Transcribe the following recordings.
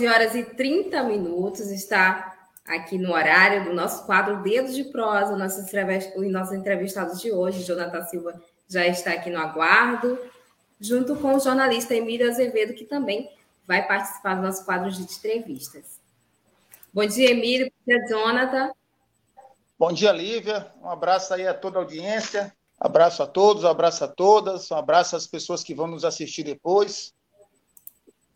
Agora, 11 horas e 30 minutos, está aqui no horário do nosso quadro Dedos de Prosa, nossos, nossos entrevistados de hoje. Jonathan Silva já está aqui no aguardo, junto com o jornalista Emílio Azevedo, que também vai participar do nosso quadro de entrevistas. Bom dia, Emílio. Bom dia, Jonathan. Bom dia, Lívia. Um abraço aí a toda a audiência. Abraço a todos, abraço a todas, um abraço às pessoas que vão nos assistir depois.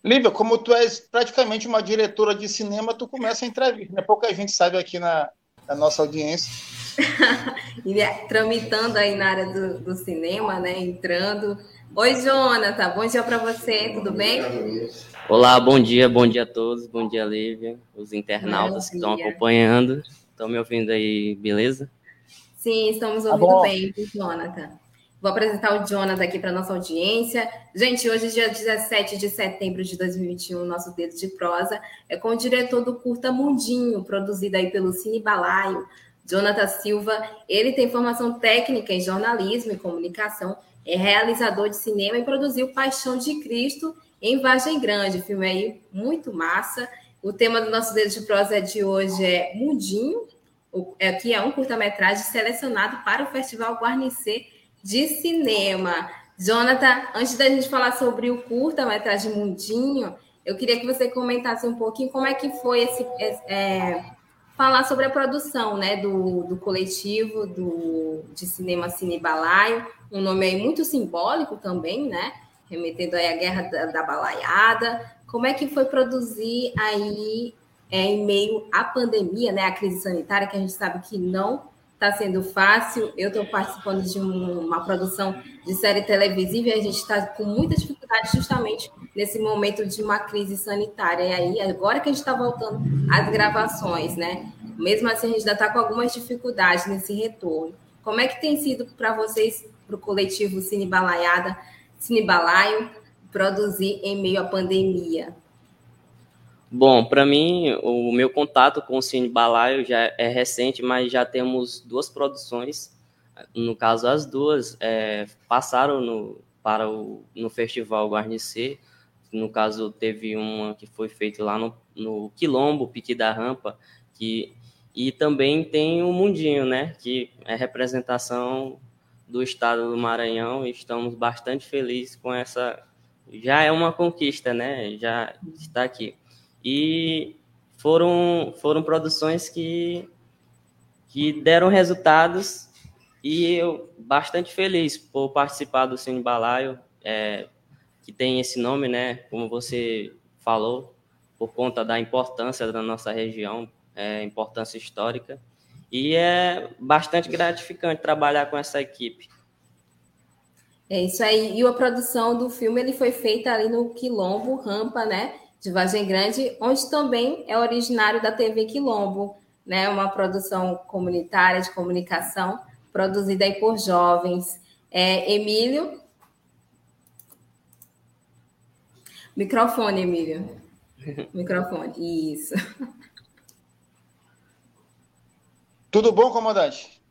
Lívia, como tu és praticamente uma diretora de cinema, tu começa a entrevista, né? Pouca gente sabe aqui na, na nossa audiência. É, tramitando aí na área do, do, cinema, né? Entrando. Oi, Jonathan, bom dia para você, tudo bem? Olá, bom dia, bom dia a todos, bom dia, Lívia, os internautas que estão acompanhando. Estão me ouvindo aí, beleza? Sim, estamos tá ouvindo tá bem, Jonathan. Vou apresentar o Jonathan aqui para nossa audiência. Gente, hoje, dia 17 de setembro de 2021, nosso Dedo de Prosa é com o diretor do Curta Mundinho, produzido aí pelo Cine Balaio, Jonathan Silva. Ele tem formação técnica em jornalismo e comunicação, é realizador de cinema e produziu Paixão de Cristo em Vargem Grande, filme aí muito massa. O tema do nosso Dedo de Prosa de hoje é Mundinho, é, que é um curta-metragem selecionado para o Festival Guarnecer de cinema. Jonathan, antes da gente falar sobre o curta-metragem Mundinho, eu queria que você comentasse um pouquinho como é que foi esse é, falar sobre a produção né, do, do coletivo do, de cinema Cine Balaio, um nome aí muito simbólico também, né? Remetendo aí à guerra da, da balaiada. Como é que foi produzir aí é, em meio à pandemia, né? A crise sanitária, que a gente sabe que não está sendo fácil. Eu estou participando de um, uma produção de série televisiva e a gente está com muita dificuldade justamente nesse momento de uma crise sanitária. E aí, agora que a gente está voltando às gravações, né? Mesmo assim, a gente ainda está com algumas dificuldades nesse retorno. Como é que tem sido para vocês, para o coletivo Cine Balaiada, Cine Balaio, produzir em meio à pandemia? Bom, para mim, o meu contato com o Cine Balaio já é recente, mas já temos duas produções. No caso, as duas é, passaram no, para o, no Festival Guarnecer. No caso, teve uma que foi feita lá no, no Quilombo, Pique da Rampa, que, e também tem o Mundinho, né, que é representação do estado do Maranhão. E estamos bastante felizes com essa. Já é uma conquista, né? Já está aqui. E foram, foram produções que, que deram resultados e eu bastante feliz por participar do Cine Balaio, é, que tem esse nome, né? Como você falou, por conta da importância da nossa região, é, importância histórica. E é bastante gratificante trabalhar com essa equipe. É isso aí. E a produção do filme ele foi feita ali no Quilombo Rampa, né? De Vargem Grande, onde também é originário da TV Quilombo, né? Uma produção comunitária de comunicação produzida aí por jovens. É, Emílio. Microfone, Emílio. Microfone, isso. Tudo bom, comandante?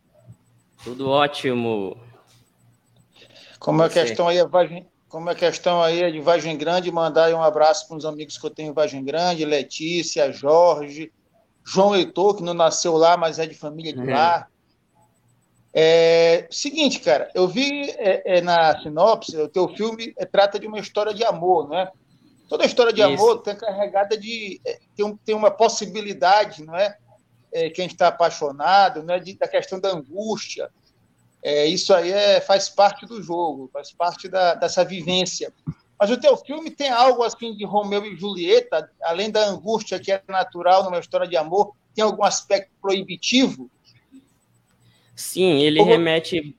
Tudo ótimo. Como é a questão aí, a Vargem, como a questão aí é de Vargem Grande, mandar um abraço para os amigos que eu tenho em Vargem Grande, Letícia, Jorge, João Heitor, que não nasceu lá, mas é de família de uhum. lá. É, seguinte, cara, eu vi é, é, na sinopse, o teu filme é, trata de uma história de amor, né? Toda história de Isso. amor tem carregada de é, tem, um, tem uma possibilidade, não é? é que a gente está apaixonado, né? De, da questão da angústia, é, isso aí é, faz parte do jogo, faz parte da, dessa vivência. Mas o teu filme tem algo assim de Romeu e Julieta, além da angústia que é natural numa história de amor, tem algum aspecto proibitivo? Sim, ele Como... remete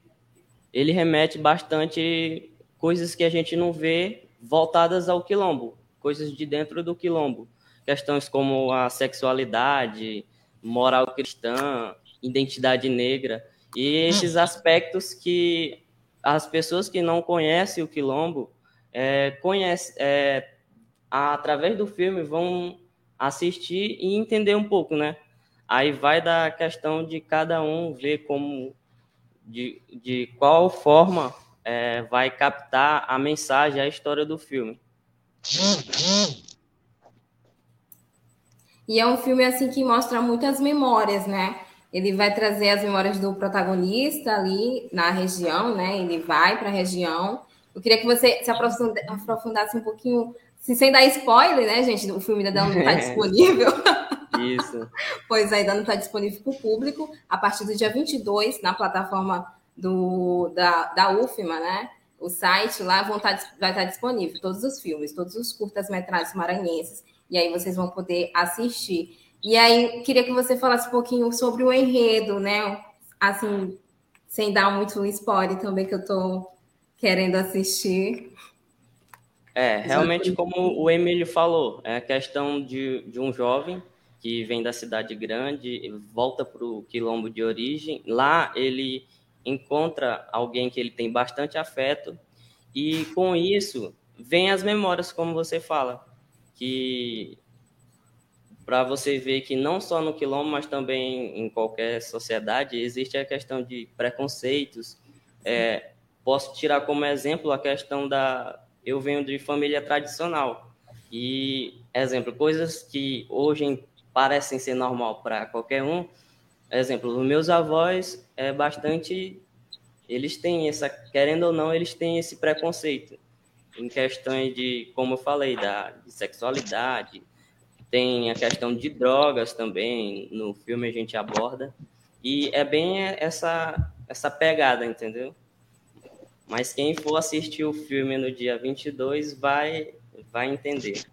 ele remete bastante coisas que a gente não vê voltadas ao quilombo, coisas de dentro do quilombo. Questões como a sexualidade, moral cristã, identidade negra, e esses aspectos que as pessoas que não conhecem o quilombo é, conhece, é, através do filme vão assistir e entender um pouco, né? Aí vai da questão de cada um ver como, de, de qual forma é, vai captar a mensagem, a história do filme. E é um filme assim que mostra muitas memórias, né? Ele vai trazer as memórias do protagonista ali na região, né? Ele vai para a região. Eu queria que você se aprofundasse um pouquinho, sem dar spoiler, né, gente? O filme ainda não está disponível. Isso. pois ainda não está disponível para o público. A partir do dia 22, na plataforma do, da, da UFMA, né? O site lá vão tá, vai estar tá disponível todos os filmes, todos os curtas-metragens maranhenses, e aí vocês vão poder assistir. E aí, queria que você falasse um pouquinho sobre o enredo, né? Assim, sem dar muito spoiler também, que eu estou querendo assistir. É, realmente, como o Emílio falou, é a questão de, de um jovem que vem da cidade grande, volta para o quilombo de origem. Lá ele encontra alguém que ele tem bastante afeto e com isso vem as memórias, como você fala, que para você ver que não só no quilombo, mas também em qualquer sociedade existe a questão de preconceitos. É, posso tirar como exemplo a questão da eu venho de família tradicional e exemplo coisas que hoje parecem ser normal para qualquer um exemplo, os meus avós é bastante. Eles têm essa, querendo ou não, eles têm esse preconceito em questões de, como eu falei, da de sexualidade. Tem a questão de drogas também, no filme a gente aborda. E é bem essa, essa pegada, entendeu? Mas quem for assistir o filme no dia 22 vai, vai entender.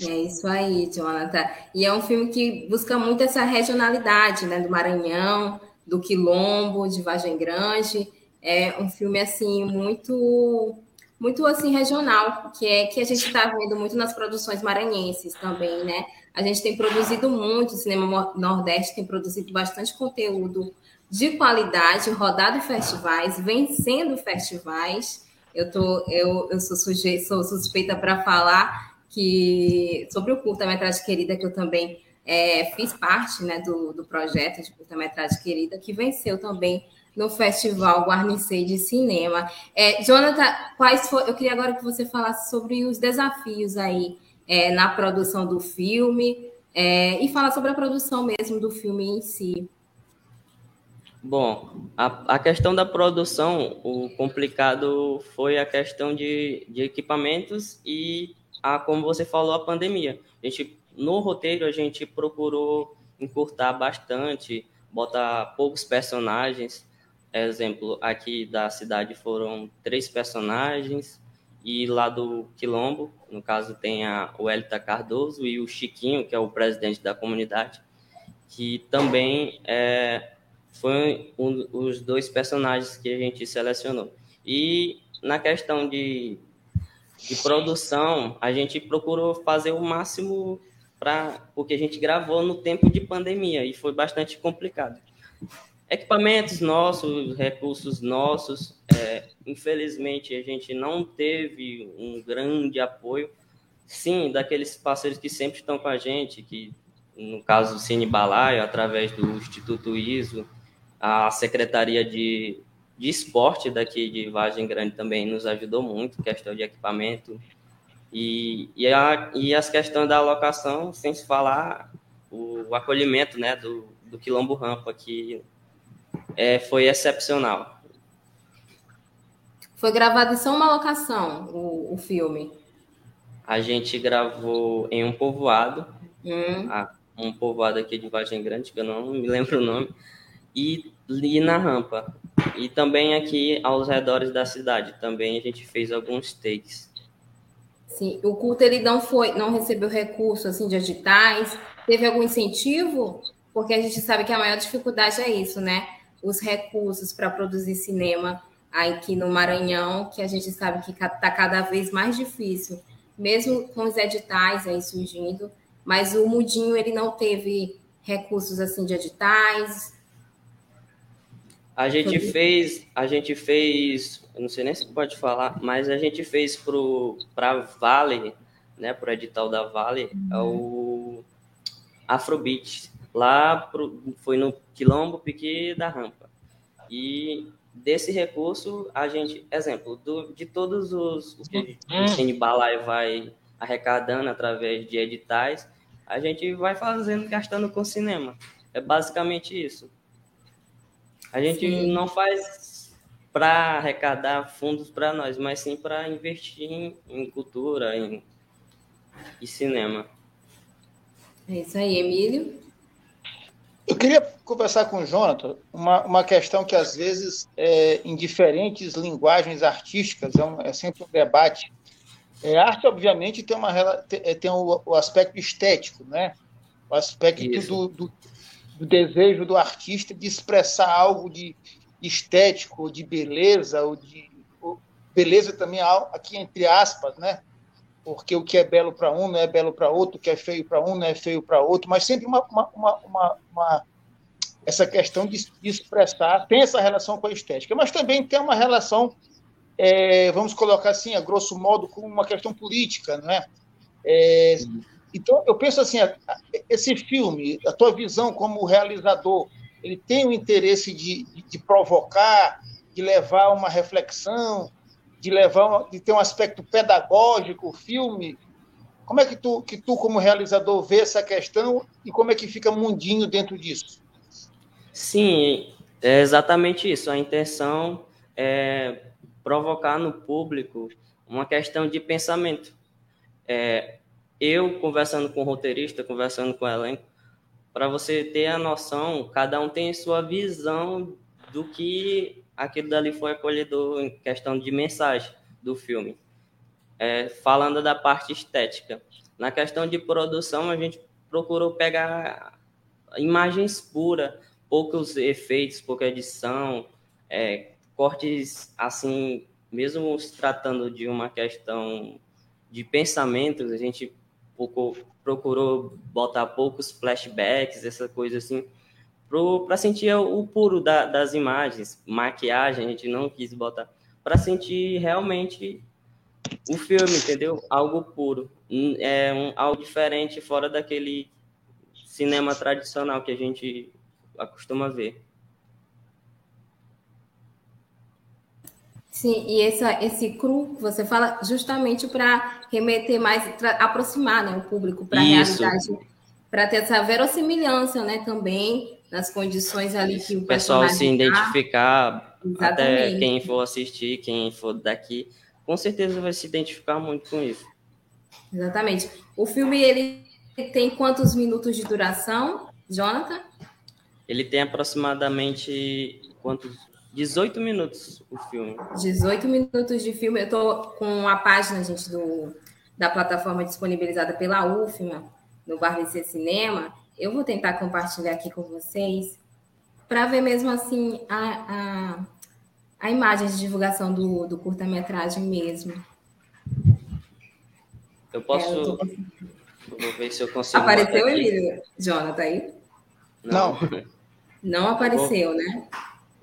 É isso aí, Jonathan. E é um filme que busca muito essa regionalidade, né, do Maranhão, do Quilombo, de Vargem Grande. É um filme assim muito muito assim regional, que é que a gente está vendo muito nas produções maranhenses também, né? A gente tem produzido muito, o cinema nordeste tem produzido bastante conteúdo de qualidade, rodado festivais, vencendo festivais. Eu tô, eu, eu sou, suje, sou suspeita para falar que sobre o curta-metragem querida, que eu também é, fiz parte né, do, do projeto de curta-metragem querida, que venceu também no Festival Guarnicê de Cinema. É, Jonathan, quais for, eu queria agora que você falasse sobre os desafios aí é, na produção do filme é, e falar sobre a produção mesmo do filme em si. Bom, a, a questão da produção, o complicado foi a questão de, de equipamentos e a, como você falou, a pandemia. A gente, no roteiro, a gente procurou encurtar bastante, botar poucos personagens. Exemplo, aqui da cidade foram três personagens, e lá do Quilombo, no caso, tem a, o Elita Cardoso e o Chiquinho, que é o presidente da comunidade, que também é, foi um, os dois personagens que a gente selecionou. E na questão de de produção, a gente procurou fazer o máximo para porque a gente gravou no tempo de pandemia e foi bastante complicado. Equipamentos nossos, recursos nossos, é, infelizmente a gente não teve um grande apoio. Sim, daqueles parceiros que sempre estão com a gente, que no caso o Cine Balaio, através do Instituto ISO, a Secretaria de de esporte daqui de Vargem Grande também nos ajudou muito, questão de equipamento. E, e, a, e as questões da alocação, sem se falar o, o acolhimento né, do, do Quilombo Rampa, que é, foi excepcional. Foi gravado em só uma locação, o, o filme? A gente gravou em um povoado, hum. um povoado aqui de Vargem Grande, que eu não me lembro o nome, e, e na rampa. E também aqui aos redores da cidade, também a gente fez alguns takes. Sim, o culto ele não foi, não recebeu recurso assim de editais, teve algum incentivo? Porque a gente sabe que a maior dificuldade é isso, né? Os recursos para produzir cinema aqui no Maranhão, que a gente sabe que está cada vez mais difícil, mesmo com os editais aí surgindo, mas o Mudinho ele não teve recursos assim de editais. A gente fez, a gente fez, não sei nem se pode falar, mas a gente fez para Vale, né, para o edital da Vale, uhum. o Afrobeat. Lá pro, foi no Quilombo Pique da Rampa. E desse recurso, a gente, exemplo, do, de todos os, os que o Cine Balai vai arrecadando através de editais, a gente vai fazendo, gastando com cinema. É basicamente isso. A gente sim. não faz para arrecadar fundos para nós, mas sim para investir em, em cultura, em, em cinema. É isso aí, Emílio. Eu queria conversar com o Jonathan uma, uma questão que, às vezes, é, em diferentes linguagens artísticas, é, um, é sempre um debate. É, arte, obviamente, tem, uma, tem, tem o, o, aspecto estético, né? o aspecto do, do, do, desejo do artista de expressar algo de estético, de beleza, ou de ou beleza também aqui entre aspas, né? Porque o que é belo para um não é belo para outro, o que é feio para um não é feio para outro, mas sempre uma, uma, uma, uma, essa questão de, expressar tem essa relação com a estética, mas também tem uma relação, é, vamos colocar assim, a grosso modo, com uma questão política, não é? é então, eu penso assim, esse filme, a tua visão como realizador, ele tem o interesse de, de, de provocar, de levar uma reflexão, de levar, de ter um aspecto pedagógico, filme. Como é que tu, que tu como realizador vê essa questão e como é que fica mundinho dentro disso? Sim, é exatamente isso. A intenção é provocar no público uma questão de pensamento. É, eu conversando com o roteirista, conversando com o elenco, para você ter a noção, cada um tem sua visão do que aquilo dali foi acolhedor em questão de mensagem do filme. É, falando da parte estética. Na questão de produção, a gente procurou pegar imagens puras, poucos efeitos, pouca edição, é, cortes assim, mesmo se tratando de uma questão de pensamentos, a gente procurou botar poucos flashbacks, essa coisa assim, para sentir o puro da, das imagens, maquiagem, a gente não quis botar, para sentir realmente o filme, entendeu? Algo puro, é um, algo diferente, fora daquele cinema tradicional que a gente acostuma ver. Sim, e essa, esse cru, você fala justamente para remeter mais, aproximar né, o público para a realidade, para ter essa verossimilhança né, também nas condições ali que o pessoal se identificar, tá. até quem for assistir, quem for daqui, com certeza vai se identificar muito com isso. Exatamente. O filme ele tem quantos minutos de duração, Jonathan? Ele tem aproximadamente quantos 18 minutos o filme. 18 minutos de filme. Eu tô com a página, gente, do, da plataforma disponibilizada pela UFMA, no Bar Cinema, eu vou tentar compartilhar aqui com vocês para ver mesmo assim a, a, a, imagem de divulgação do, do curta-metragem mesmo. Eu posso. É, eu tô... Vou ver se eu consigo. Apareceu, Emílio? Jonathan aí? Não. Não apareceu, vou... né?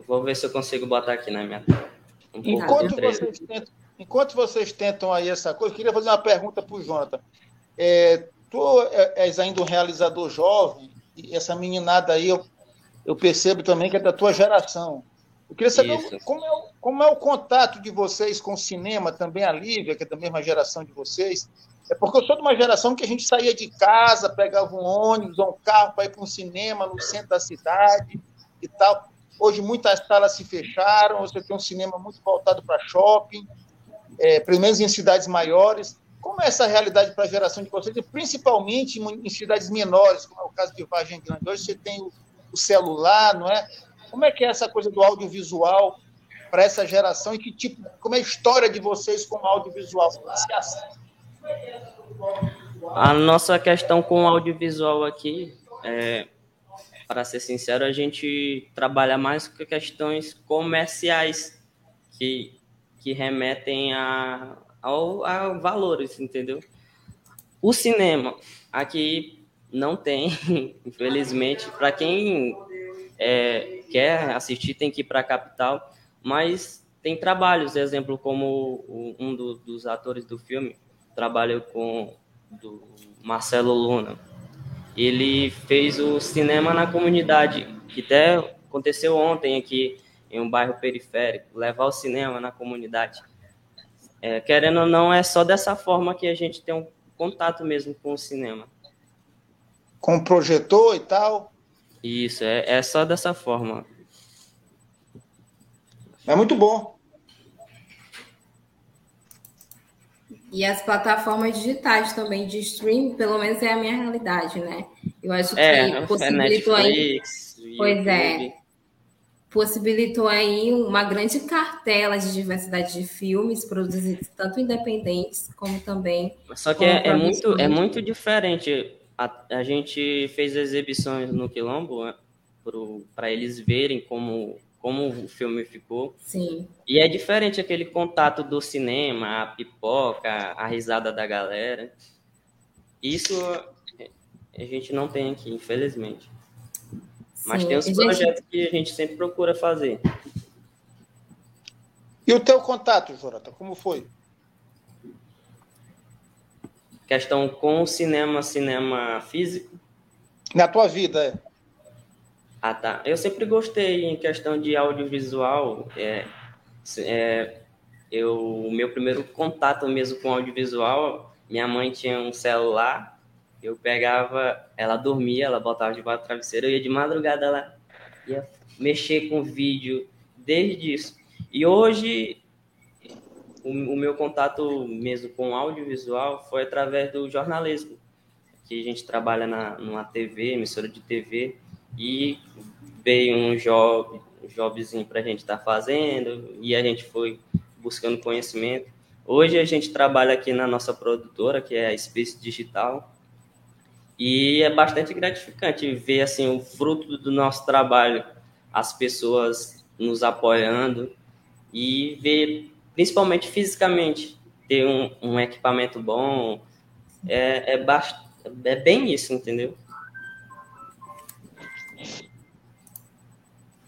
Vou ver se eu consigo botar aqui na minha tela. Um enquanto, vocês tentam, enquanto vocês tentam aí essa coisa, eu queria fazer uma pergunta para o Jonathan. É, tu és ainda um realizador jovem, e essa meninada aí eu, eu percebo também que é da tua geração. Eu queria saber como é, o, como é o contato de vocês com o cinema, também a Lívia, que é da mesma geração de vocês. É porque eu sou de uma geração que a gente saía de casa, pegava um ônibus ou um carro para ir para um cinema no centro da cidade e tal. Hoje muitas salas se fecharam, você tem um cinema muito voltado para shopping, é, pelo menos em cidades maiores. Como é essa realidade para a geração de e principalmente em, cidades menores, como é o caso de Vargem Grande? Hoje você tem o, o celular, não é? Como é que é essa coisa do audiovisual para essa geração e que tipo, como é a história de vocês com o audiovisual? A nossa questão com o audiovisual aqui, é, para ser sincero, a gente trabalha mais com questões comerciais, que, que remetem a, ao, a valores, entendeu? O cinema aqui não tem, infelizmente, para quem é, quer assistir tem que ir para a capital, mas tem trabalhos, exemplo, como um do, dos atores do filme trabalha com do Marcelo Luna. Ele fez o cinema na comunidade, que até aconteceu ontem aqui em um bairro periférico, levar o cinema na comunidade. É, querendo ou não, é só dessa forma que a gente tem um contato mesmo com o cinema. Com projetor e tal? Isso, é, é só dessa forma. É muito bom. E as plataformas digitais também de streaming, pelo menos é a minha realidade, né? Eu acho que é, possibilitou é Netflix, aí. Pois é. Possibilitou aí uma grande cartela de diversidade de filmes produzidos tanto independentes como também. Só que é, é muito, é muito diferente. A, a gente fez exibições no Quilombo né, para eles verem como como o filme ficou. Sim. E é diferente aquele contato do cinema, a pipoca, a risada da galera. Isso a gente não tem aqui, infelizmente. Mas tem os projetos gente... que a gente sempre procura fazer. E o teu contato, Jorata, como foi? Questão com o cinema, cinema físico. Na tua vida, é? Ah, tá. Eu sempre gostei em questão de audiovisual. É, é, eu, meu primeiro contato mesmo com audiovisual, minha mãe tinha um celular, eu pegava, ela dormia, ela botava debaixo do travesseiro, eu ia de madrugada lá, ia mexer com vídeo desde isso. E hoje, o, o meu contato mesmo com audiovisual foi através do jornalismo, que a gente trabalha na, numa TV, emissora de TV, e veio um job, um jobzinho para a gente estar tá fazendo e a gente foi buscando conhecimento. Hoje a gente trabalha aqui na nossa produtora, que é a Space Digital, e é bastante gratificante ver assim o fruto do nosso trabalho, as pessoas nos apoiando e ver, principalmente fisicamente, ter um, um equipamento bom, é, é, é bem isso, entendeu?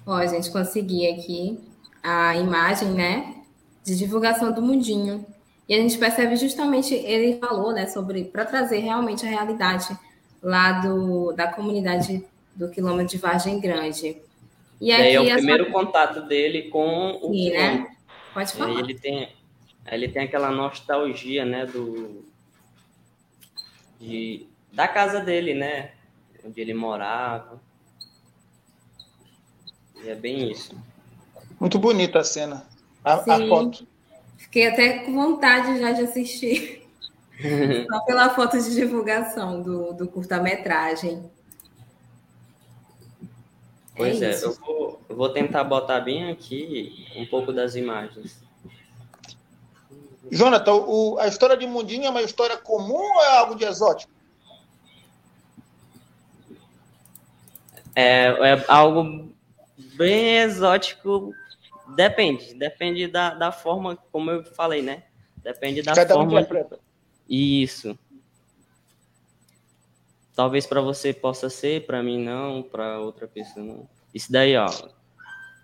Ó, a gente conseguir aqui a imagem, né, de divulgação do mundinho. E a gente percebe justamente, ele falou, né, sobre, para trazer realmente a realidade lá do, da comunidade do quilômetro de Vargem Grande. E, aí é o primeiro contato dele com o Sim, quilômetro. Né? Pode falar. ele tem, ele tem aquela nostalgia, né, do... De, da casa dele, né, onde ele morava. E é bem isso. Muito bonita a cena. A, a foto. Fiquei até com vontade já de assistir. Só pela foto de divulgação do, do curta-metragem. Pois é, é eu, vou, eu vou tentar botar bem aqui um pouco das imagens. Jonathan, o, a história de Mundinho é uma história comum ou é algo de exótico? É, é algo bem exótico. Depende, depende da, da forma, como eu falei, né? Depende da Cada forma. Um interpreta. Isso. Talvez para você possa ser, para mim não, para outra pessoa não. Isso daí, ó,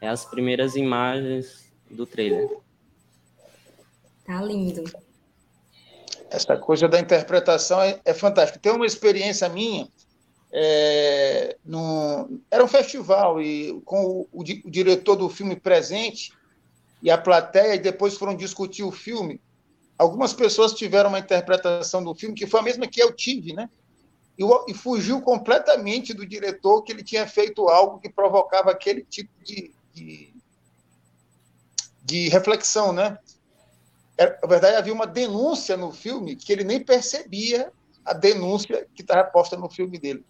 é as primeiras imagens do trailer. Tá lindo. Essa coisa da interpretação é, é fantástica. Tem uma experiência minha é, no, era um festival e com o, o, o, diretor do filme presente e a plateia e depois foram discutir o filme. Algumas pessoas tiveram uma interpretação do filme que foi a mesma que eu tive, né? E, e fugiu completamente do diretor que ele tinha feito algo que provocava aquele tipo de, de, de reflexão, né? na verdade, havia uma denúncia no filme que ele nem percebia a denúncia que estava posta no filme dele.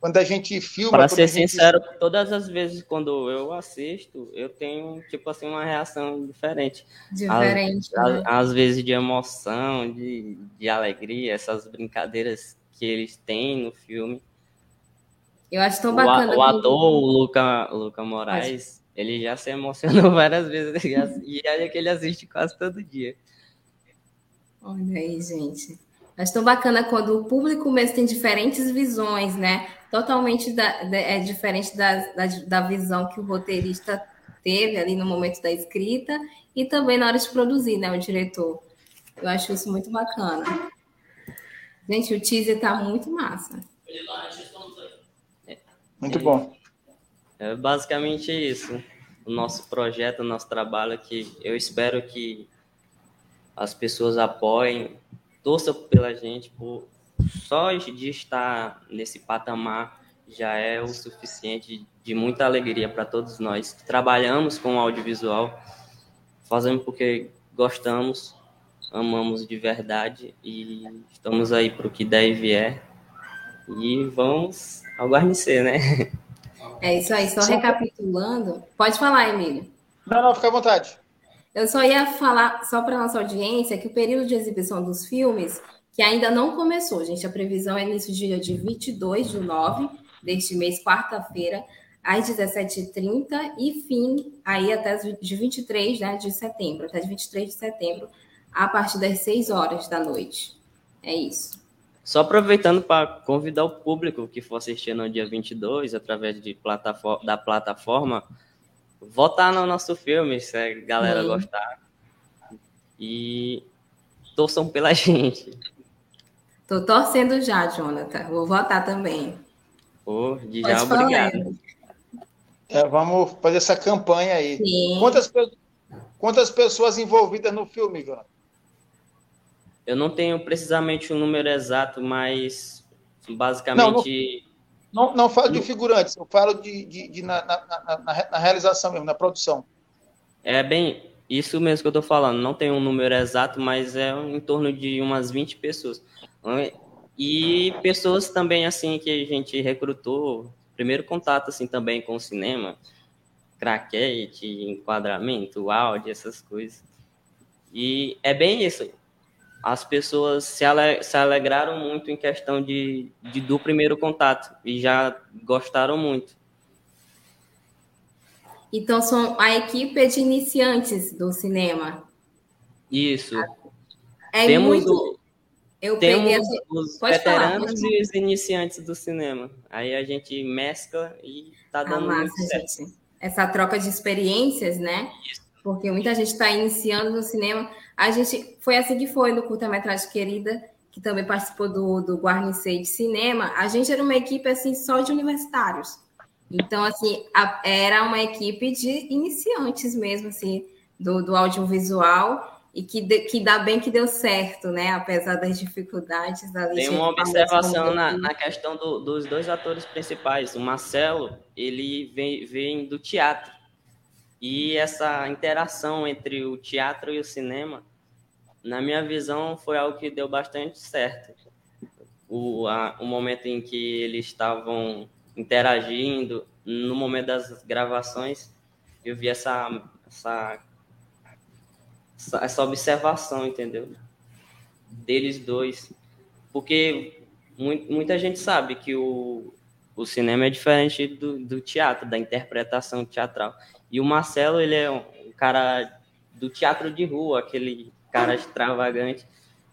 Quando a gente filma. Para ser gente... sincero, todas as vezes quando eu assisto, eu tenho, tipo assim, uma reação diferente. Diferente. Às, né? às, vezes de emoção, de, de alegria, essas brincadeiras que eles têm no filme. Eu acho tão bacana. O, o ator, o Luca, Luca Moraes, Ele já se emocionou várias vezes e olha que ele assiste quase todo dia. Olha aí, gente. Mas tão bacana quando o público mesmo tem diferentes visões, né? Totalmente da, da, é diferente da, da, da visão que o roteirista teve ali no momento da escrita e também na hora de produzir, né? O diretor. Eu acho isso muito bacana. Gente, o teaser tá muito massa. Muito bom. É basicamente isso. O nosso projeto, o nosso trabalho aqui. Eu espero que as pessoas apoiem, torçam pela gente, por só de estar nesse patamar já é o suficiente de muita alegria para todos nós. Trabalhamos com audiovisual, fazemos porque gostamos, amamos de verdade e estamos aí para o que der e vier. E vamos ao guarnecer, né? É isso aí, só recapitulando. Pode falar, Emílio. Não, não, fica à vontade. Eu só ia falar, só para nossa audiência, que o período de exibição dos filmes, que ainda não começou, gente, a previsão é nesse dia de 22 de 9 deste mês, quarta-feira, às 17h30 e fim aí até de 23 né, de setembro, até de 23 de setembro, a partir das 6 horas da noite. É isso. Só aproveitando para convidar o público que for assistir no dia 22, através de plataforma, da plataforma, votar no nosso filme, se a galera Sim. gostar. E torçam pela gente. Tô torcendo já, Jonathan. Vou votar também. De já, obrigado. É, vamos fazer essa campanha aí. Quantas, quantas pessoas envolvidas no filme, Jonathan? Eu não tenho precisamente o um número exato, mas basicamente. Não, não, não falo de figurantes, eu falo de, de, de na, na, na, na, realização mesmo, na produção. É bem isso mesmo que eu estou falando. Não tem um número exato, mas é em torno de umas 20 pessoas. E pessoas também assim que a gente recrutou, primeiro contato assim também com o cinema, craquete, enquadramento, áudio, essas coisas. E é bem isso as pessoas se, ale, se alegraram muito em questão de, de, do primeiro contato e já gostaram muito. Então, são a equipe de iniciantes do cinema. Isso. É temos muito... O, eu temos peguei... os pode veteranos falar, e os iniciantes do cinema. Aí a gente mescla e tá dando ah, massa. Gente. Essa troca de experiências, né? Isso. Porque muita gente está iniciando no cinema a gente foi assim que foi no curta-metragem Querida, que também participou do, do Guarnicei de Cinema. A gente era uma equipe assim só de universitários. Então, assim, a, era uma equipe de iniciantes mesmo, assim, do, do audiovisual e que, de, que dá bem que deu certo, né? Apesar das dificuldades ali. Tem uma observação na, na questão do, dos dois atores principais. O Marcelo, ele vem, vem do teatro. E essa interação entre o teatro e o cinema na minha visão, foi algo que deu bastante certo. O, a, o momento em que eles estavam interagindo, no momento das gravações, eu vi essa, essa, essa observação, entendeu? Deles dois. Porque muita gente sabe que o, o cinema é diferente do, do teatro, da interpretação teatral. E o Marcelo, ele é um cara do teatro de rua, aquele cara extravagante.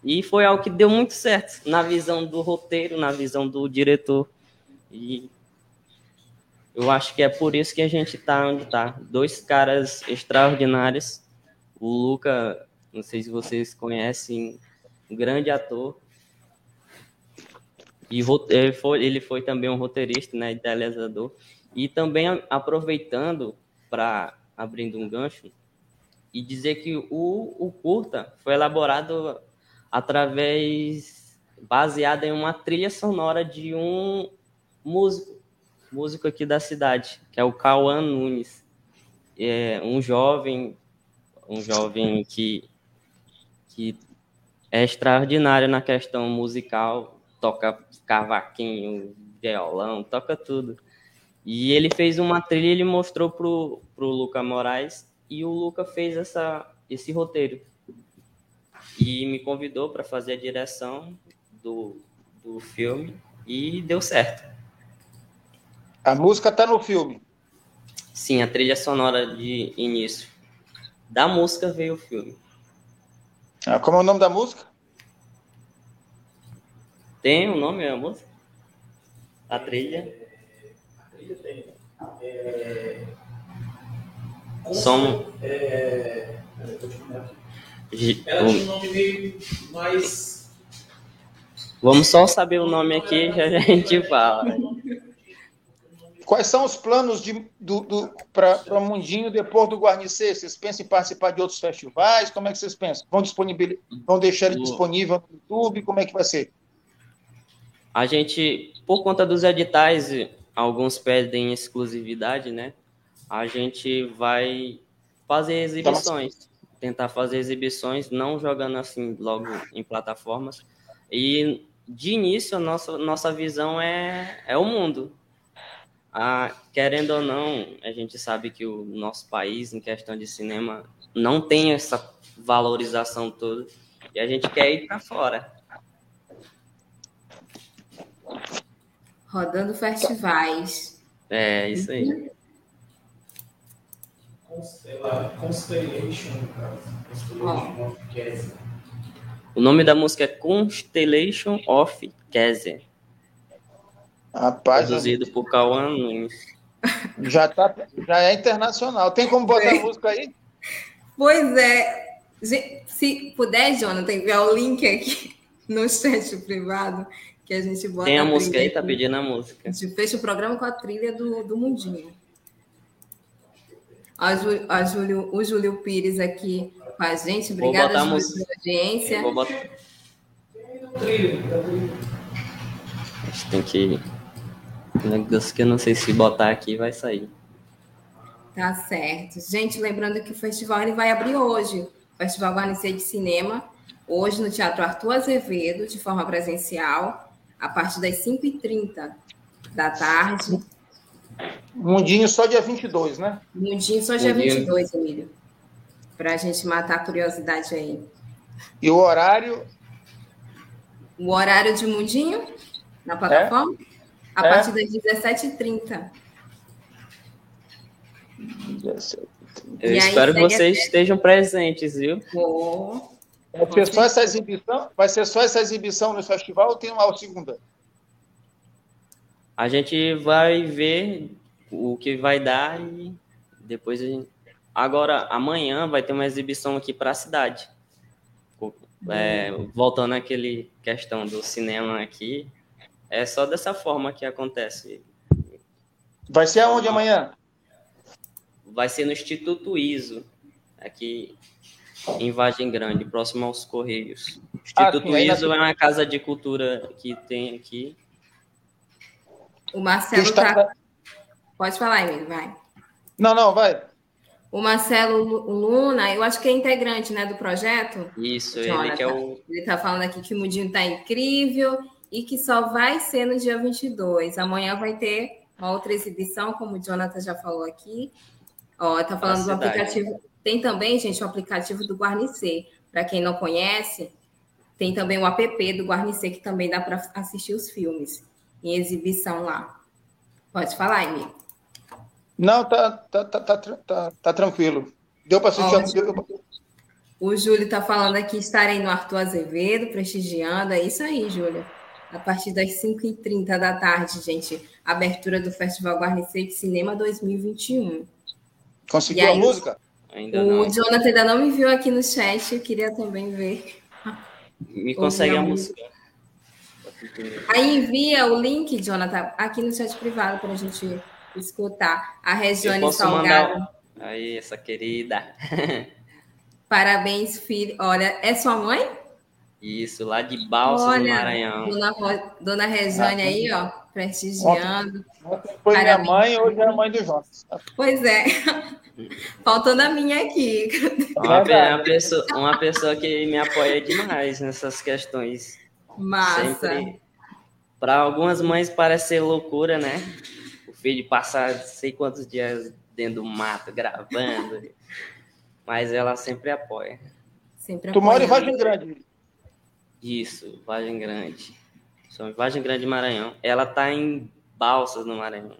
E foi algo que deu muito certo na visão do roteiro, na visão do diretor. E eu acho que é por isso que a gente está onde está. Dois caras extraordinários. O Luca, não sei se vocês conhecem, um grande ator. E ele foi, ele foi também um roteirista, né, idealizador. E também aproveitando para abrindo um gancho, e dizer que o, o curta foi elaborado através baseado em uma trilha sonora de um músico, músico aqui da cidade, que é o Cauã Nunes, é um jovem, um jovem que que é extraordinário na questão musical, toca cavaquinho, violão, toca tudo. E ele fez uma trilha, ele mostrou pro pro Luca Moraes e o Luca fez essa, esse roteiro. E me convidou para fazer a direção do, do filme e deu certo. A música está no filme. Sim, a trilha sonora de início. Da música veio o filme. Ah, como é o nome da música? Tem o um nome da música? A trilha? A trilha tem. É... Som. É... Ela tinha um nome meio mais. Vamos só saber o nome aqui e a gente fala. Quais são os planos para o Mundinho depois do Guarnicê? Vocês pensam em participar de outros festivais? Como é que vocês pensam? Vão, vão deixar ele disponível no YouTube? Como é que vai ser? A gente, por conta dos editais, alguns pedem exclusividade, né? A gente vai fazer exibições, tentar fazer exibições, não jogando assim logo em plataformas. E de início, a nossa, nossa visão é, é o mundo ah, querendo ou não, a gente sabe que o nosso país, em questão de cinema, não tem essa valorização toda e a gente quer ir para fora. Rodando festivais. É, isso aí. Constellation, O nome da música é Constellation of Kaiser. Rapaz, produzido por Cauã Nunes. Já, tá, já é internacional. Tem como botar a música aí? Pois é. Se puder, Jonathan, enviar o link aqui no chat privado que a gente bota. Tem a, a música aí, tá pedindo a música. A gente fecha o programa com a trilha do, do Mundinho. A, Ju, a Júlio, o Júlio Pires aqui com a gente. Obrigada, Júlio, pela audiência. vou botar... A gente tem que Negócio que eu não sei se botar aqui vai sair. Tá certo. Gente, lembrando que o festival ele vai abrir hoje. O Festival Guarnicê de Cinema, hoje no Teatro Arthur Azevedo, de forma presencial, a partir das 5h30 da tarde. Mundinho só dia 22, né? Mundinho só dia Mundinho. 22, Emílio. Para a gente matar a curiosidade aí. E o horário? O horário de Mundinho na plataforma? É? A é? partir das 17h30. Eu e espero que vocês estejam presentes, viu? Oh. Vai ser só essa exibição? Vai ser só essa exibição no festival ou tem uma segunda? A gente vai ver o que vai dar e depois a gente... Agora, amanhã vai ter uma exibição aqui para a cidade. É, voltando àquele questão do cinema aqui, é só dessa forma que acontece. Vai ser aonde amanhã? Vai ser no Instituto ISO, aqui em Vargem Grande, próximo aos Correios. Instituto ah, ISO é uma casa de cultura que tem aqui. O Marcelo está... tá... Pode falar, Emílio, vai. Não, não, vai. O Marcelo Luna, eu acho que é integrante né, do projeto. Isso, Jonathan. ele que é o. Ele está falando aqui que o Mudinho está incrível e que só vai ser no dia 22. Amanhã vai ter uma outra exibição, como o Jonathan já falou aqui. Ó, tá falando do aplicativo. Tem também, gente, o aplicativo do Guarnicê. Para quem não conhece, tem também o app do Guarnicê que também dá para assistir os filmes em exibição lá. Pode falar, Emílio. Não, tá, tá, tá, tá, tá, tá tranquilo. Deu para assistir. Ó, o Júlio está falando aqui, estarei no Arthur Azevedo, prestigiando. É isso aí, Júlio a partir das 5h30 da tarde, gente. Abertura do Festival Guarnicê de Cinema 2021. Conseguiu aí, a música? Ainda o não. Jonathan ainda não me viu aqui no chat, eu queria também ver. Me consegue a música. Aí envia o link, Jonathan, aqui no chat privado para a gente escutar. A Regiane Salgado. Mandar... Aí, essa querida. Parabéns, filho. Olha, é sua mãe? Isso, lá de Balsa Olha, do Maranhão. Dona, Dona Rejane aí, ó, prestigiando. foi Parabéns. minha mãe, hoje é a mãe do Jonas. Pois é. Faltando a minha aqui. Uma, uma, pessoa, uma pessoa que me apoia demais nessas questões. Massa. Para algumas mães parece ser loucura, né? O filho passar sei quantos dias dentro do mato gravando. Mas ela sempre apoia. Sempre tu mora em Vargem Grande. Isso, Vargem Grande. São Vargem Grande Maranhão. Ela tá em Balsas, no Maranhão.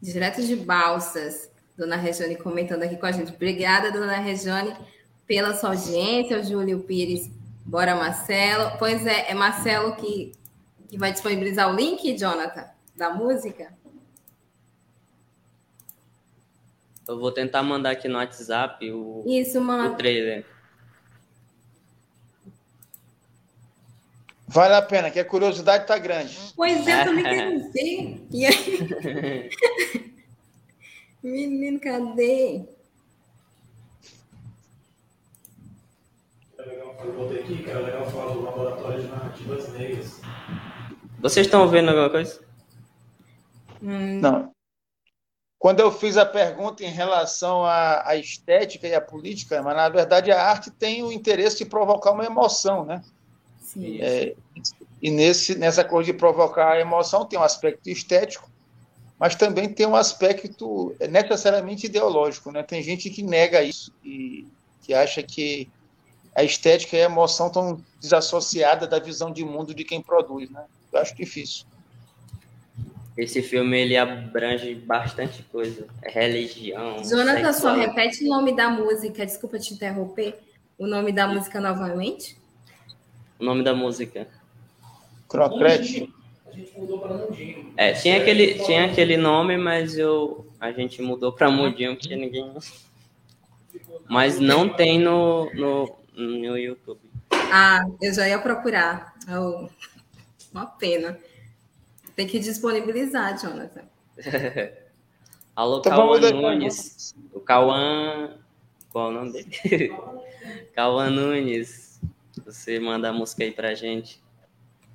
direto de Balsas. Dona Regiane comentando aqui com a gente. Obrigada, dona Regiane, pela sua audiência. O Júlio Pires, bora, Marcelo. Pois é, é Marcelo que, que vai disponibilizar o link, Jonathan, da música? Eu vou tentar mandar aqui no WhatsApp o, Isso, o trailer. Vale a pena, que a curiosidade está grande. Pois é, eu também quero ver. E aí? Menino, cadê? Eu botei aqui que era legal falar do Laboratório de Narrativas Negras. Vocês estão vendo alguma coisa? Hum, Não. Quando eu fiz a pergunta em relação à, à estética e à política, mas na verdade a arte tem o interesse de provocar uma emoção, né? Sim. É, e nesse, nessa coisa de provocar a emoção tem um aspecto estético, mas também tem um aspecto necessariamente ideológico, né? Tem gente que nega isso e que acha que a estética e a emoção estão desassociadas da visão de mundo de quem produz, né? Eu acho difícil. Esse filme ele abrange bastante coisa. É religião. Jonathan, só sexual. repete o nome da música. Desculpa te interromper. O nome da música novamente? O nome da música. Crocrete. A gente mudou para Mundinho. É, tinha aquele, tinha aquele nome, mas eu, a gente mudou pra Mudinho porque ninguém. Mas não tem no, no, no YouTube. Ah, eu já ia procurar. Oh, uma pena. Tem que disponibilizar, Jonathan. Alô, Então Cauã Nunes. O Cauã. Qual é o nome dele? Cauã Nunes. Você manda a música aí pra gente.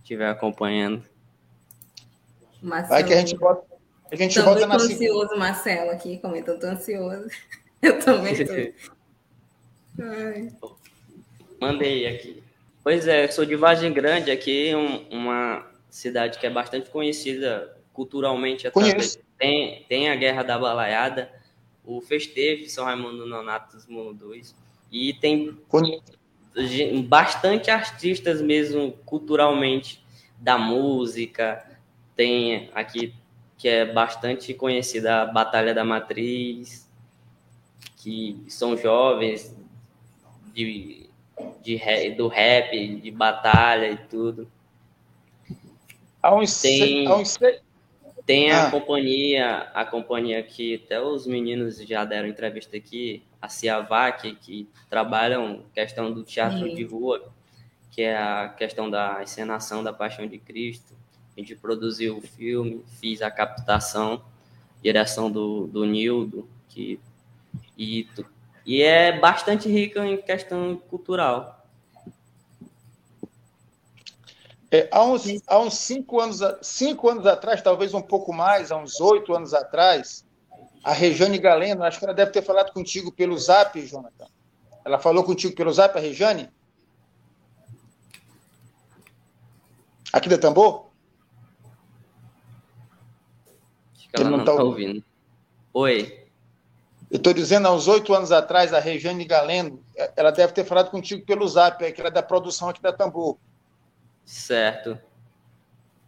Estiver acompanhando. Marcelo. Vai que a gente bota, a gente Também bota tô na segunda. ansioso, Marcelo, aqui comentando, tô ansioso. Eu também tô. Mandei aqui. Pois é, eu sou de Vargem Grande, aqui um- uma cidade que é bastante conhecida culturalmente. Conheço. Tem, tem a Guerra da Balaiada, o Festejo, São Raimundo Nonato dos Mundo 2, e tem gen- bastante artistas mesmo culturalmente da música. Tem aqui que é bastante conhecida a Batalha da Matriz, que são jovens de, de do rap, de batalha e tudo. Há uns, Tem- seis, há uns seis, Tem a Ah. companhia, a companhia que até os meninos já deram entrevista aqui, a Ciavac, que trabalham questão do teatro Sim. de rua, que é a questão da encenação da Paixão de Cristo. A gente produziu o filme, fiz a captação, direção do, do Nildo, que, e, e é bastante rica em questão cultural. É, há, uns, há uns cinco anos, cinco anos atrás, talvez um pouco mais, há uns oito anos atrás, a Rejane Galeno, acho que ela deve ter falado contigo pelo Zap, Jonathan. Ela falou contigo pelo Zap, a Rejane? Aqui da Tambor? Acho que ela Ele não não tá está ouvindo. ouvindo. Oi. Eu estou dizendo, há uns oito anos atrás, a Rejane Galeno, ela deve ter falado contigo pelo Zap, é que ela é da produção aqui da Tambor. Certo.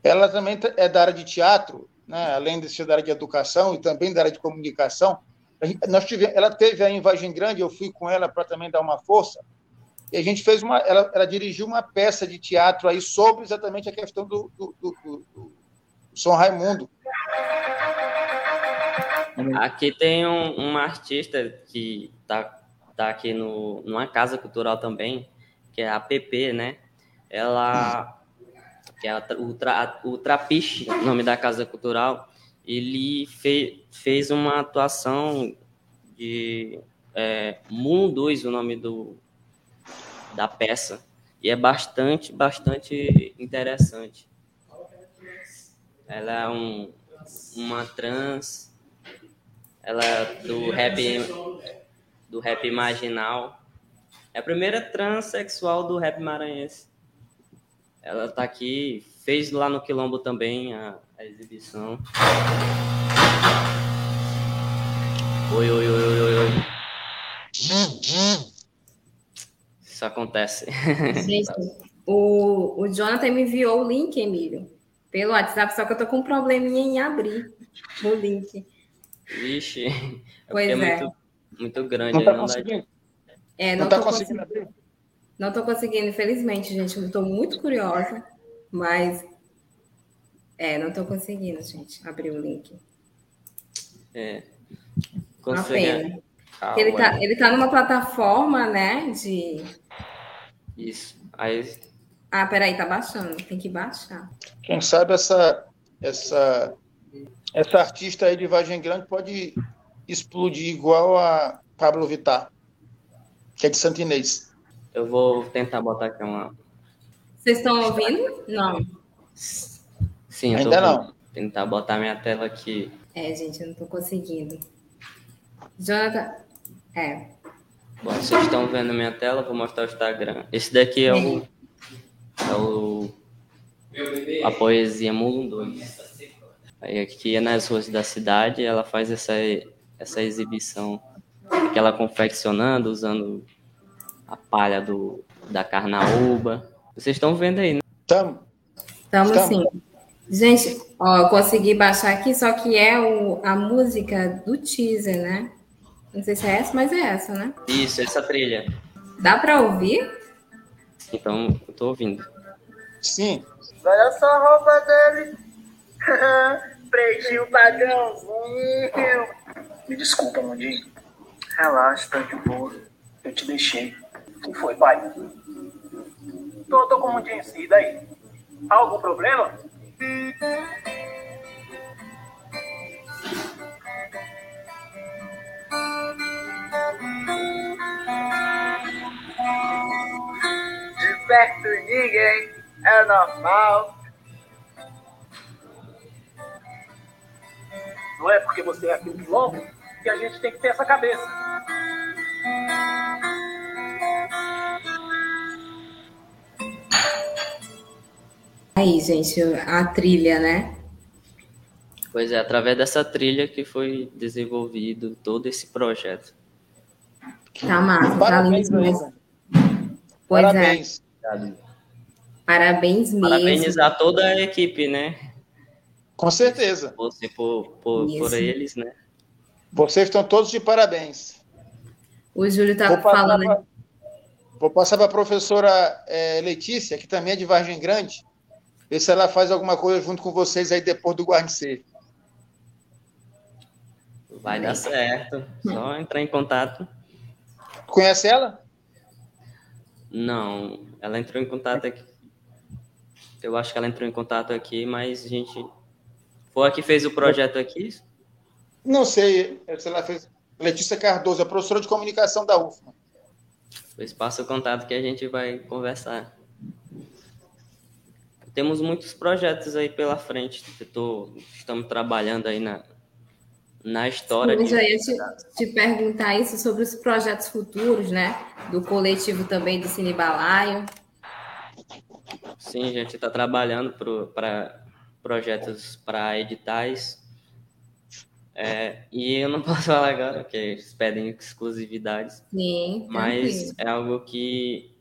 Ela também é da área de teatro, né? além de ser da área de educação e também da área de comunicação. A Nós tivemos, ela teve aí em Vargem Grande, eu fui com ela para também dar uma força, e a gente fez uma. Ela, ela dirigiu uma peça de teatro aí sobre exatamente a questão do, do, do, do- do São Raimundo. Aqui tem um, uma artista que tá, tá aqui no, numa casa cultural também, que é a PP, né? Ela, que é a o, tra, o Trapiche, o nome da casa cultural, ele fe, fez uma atuação de é, Moon 2, o nome do, da peça, e é bastante, bastante interessante. Ela é um, uma trans ela é do rap do rap marginal. É a primeira transexual do rap maranhense. Ela tá aqui, fez lá no Quilombo também a, a exibição. Oi, oi, oi, oi, oi, oi. Isso acontece. Gente, o, o Jonathan me enviou o link, Emílio, pelo WhatsApp, só que eu tô com um probleminha em abrir o link. Vixe, é pois é, é. muito, muito grande. Não tá conseguindo? É, Não não, tá conseguindo. abrir? Não tô conseguindo, infelizmente, gente. Eu tô muito curiosa, mas. É, não tô conseguindo, gente, abrir o link. É. Uma Consegue- pena. Calma, Ele tá, né? ele tá numa plataforma, né? De. Isso. Aí, Ah, peraí, tá baixando. Tem que baixar. Quem sabe essa, essa, essa artista aí de Vargem Grande pode explodir igual a Pablo Vittar, que é de Santo Inês. Eu vou tentar botar aqui uma. Vocês estão ouvindo? Não. Sim, eu tô Ainda vou não. tentar botar minha tela aqui. É, gente, eu não tô conseguindo. Jonathan. É. Bom, vocês estão vendo minha tela, vou mostrar o Instagram. Esse daqui é o. É o. A poesia Mulundu. Aí aqui é nas ruas da cidade, ela faz essa, essa exibição que ela confeccionando, usando a palha do, da carnaúba. Vocês estão vendo aí, né? Tamo. Estamos Estamos. sim. Gente, ó, eu consegui baixar aqui, só que é o, a música do teaser, né? Não sei se é essa, mas é essa, né? Isso, essa trilha. Dá pra ouvir? Então, eu tô ouvindo. Sim. Olha só a roupa dele. Pretinho padrãozinho. Me desculpa, Mundinho. Relaxa, tá de boa. Eu te deixei. Foi, pai? Tô, tô com o Mundinho sim, e daí? Algum problema? De perto ninguém é normal. Não é porque você é aqui do quilombo que a gente tem que ter essa cabeça. Aí, gente, a trilha, né? Pois é, através dessa trilha que foi desenvolvido todo esse projeto. Tá massa, tá Parabéns lindo aí. mesmo. Pois é, Parabéns. parabéns mesmo. Parabenizar toda a equipe, né? Com certeza. Você por, por, por eles, né? Vocês estão todos de parabéns. O Júlio tá Vou passar falando. pra- Vou passar para a professora eh, Letícia, que também é de Vargem Grande, ver se ela faz alguma coisa junto com vocês aí depois do guarnecer. Vai dar certo. Só entrar em contato. Conhece ela? Não, ela entrou em contato aqui. Eu acho que ela entrou em contato aqui, mas a gente. Foi a que fez o projeto aqui? Não sei se ela fez. Letícia Cardoso, é professora de comunicação da UFMA. Pois passa o contato que a gente vai conversar. Temos muitos projetos aí pela frente. Eu tô- estamos trabalhando aí na, na história. Eu de- já ia te, te perguntar isso sobre os projetos futuros, né? Do coletivo também do Cine Balaio. Sim, a gente está trabalhando para projetos para editais. É, e eu não posso falar agora, porque eles pedem exclusividades, Sim, mas é algo que,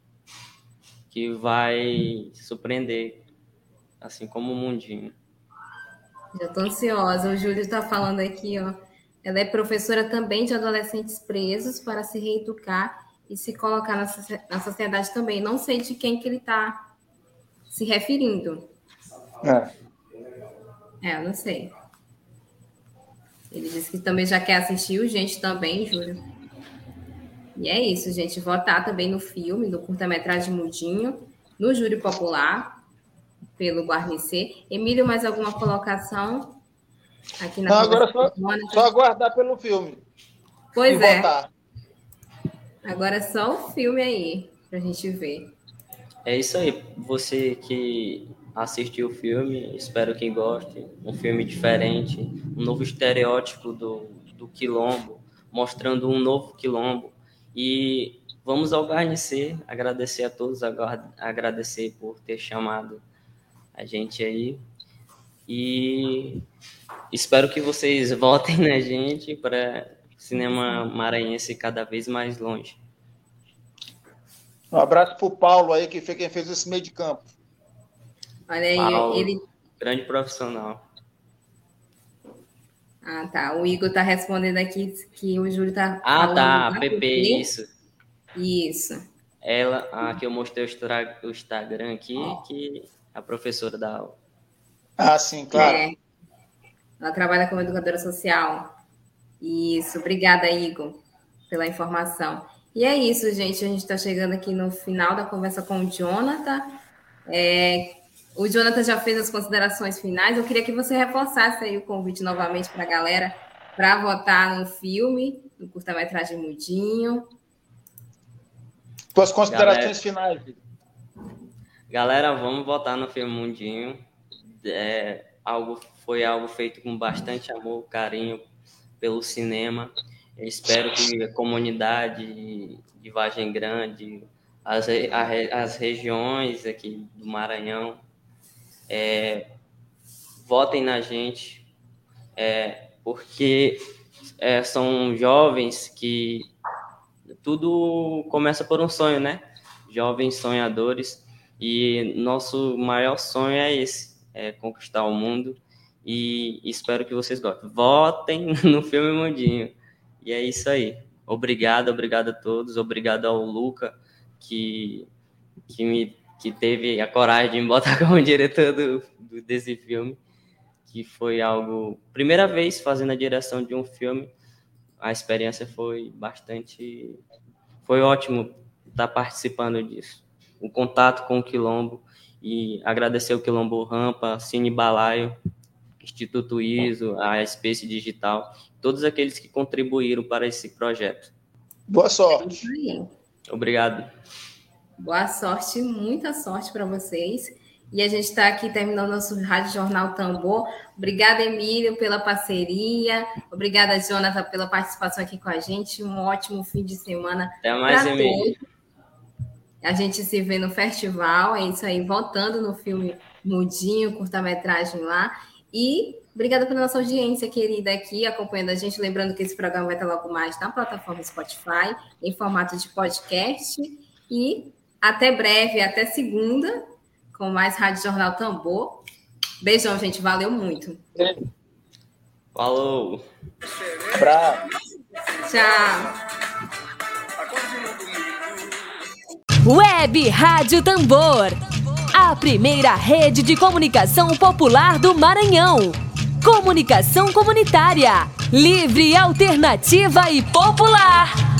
que vai surpreender, assim como o mundinho. Já tô ansiosa. O Júlio está falando aqui, ó. Ela é professora também de adolescentes presos para se reeducar e se colocar na, na sociedade também. Não sei de quem que ele está se referindo. É. É, eu não sei. Ele disse que também já quer assistir o gente também, Júlio. E é isso, gente. Votar também no filme, no curta-metragem Mudinho, no júri popular, pelo Guarnecer. Emílio, mais alguma colocação? Aqui na Não, agora só, só aguardar pelo filme. Pois e é. votar. Agora é só o filme aí, pra gente ver. É isso aí. Você que assistiu o filme, espero que goste. Um filme diferente, um novo estereótipo do, do quilombo, mostrando um novo quilombo. E vamos ao Garnecer, agradecer a todos, agradecer por ter chamado a gente aí. E espero que vocês votem na gente para cinema maranhense cada vez mais longe. Um abraço pro Paulo aí, que foi quem fez esse meio de campo. Olha aí, Paulo. ele. Grande profissional. Ah, tá. O Igor tá respondendo aqui que o Júlio tá. Ah, tá. PP, isso. Isso. Ela, ah, que eu mostrei o Instagram aqui, que é a professora da aula. Ah, sim, claro. É. Ela trabalha como educadora social. Isso. Obrigada, Igor, pela informação. E é isso, gente. A gente está chegando aqui no final da conversa com o Jonathan. É, o Jonathan já fez as considerações finais. Eu queria que você reforçasse aí o convite novamente para a galera para votar no filme, no curta-metragem Mudinho. Tuas considerações galera, finais. Galera, vamos votar no filme Mundinho. É, algo, foi algo feito com bastante amor, carinho pelo cinema. Eu espero que a comunidade de Vargem Grande, as, as regiões aqui do Maranhão, é, votem na gente, é, porque é, são jovens que tudo começa por um sonho, né? Jovens sonhadores e nosso maior sonho é esse, é conquistar o mundo e espero que vocês gostem. Votem no filme Mundinho. E é isso aí. Obrigado, obrigado a todos, obrigado ao Luca que que me que teve a coragem de me botar como diretor do, do, desse filme, que foi algo primeira vez fazendo a direção de um filme. A experiência foi bastante foi ótimo estar participando disso. O contato com o Quilombo e agradecer o Quilombo Rampa, Cine Balaio, Instituto ISO, a Space Digital, todos aqueles que contribuíram para esse projeto. Boa sorte. Obrigado. Boa sorte, muita sorte para vocês. E a gente está aqui terminando nosso Rádio Jornal Tambor. Obrigada, Emílio, pela parceria. Obrigada, Jonathan, pela participação aqui com a gente. Um ótimo fim de semana. Até mais, Emílio. A gente se vê no festival. É isso aí, voltando no filme Mudinho, curta-metragem lá. E obrigada pela nossa audiência querida aqui, acompanhando a gente. Lembrando que esse programa vai estar logo mais na plataforma Spotify, em formato de podcast. E até breve, até segunda, com mais Rádio Jornal Tambor. Beijão, gente. Valeu muito. Falou. Bravo. Tchau. Web Rádio Tambor. A primeira rede de comunicação popular do Maranhão. Comunicação comunitária. Livre, alternativa e popular.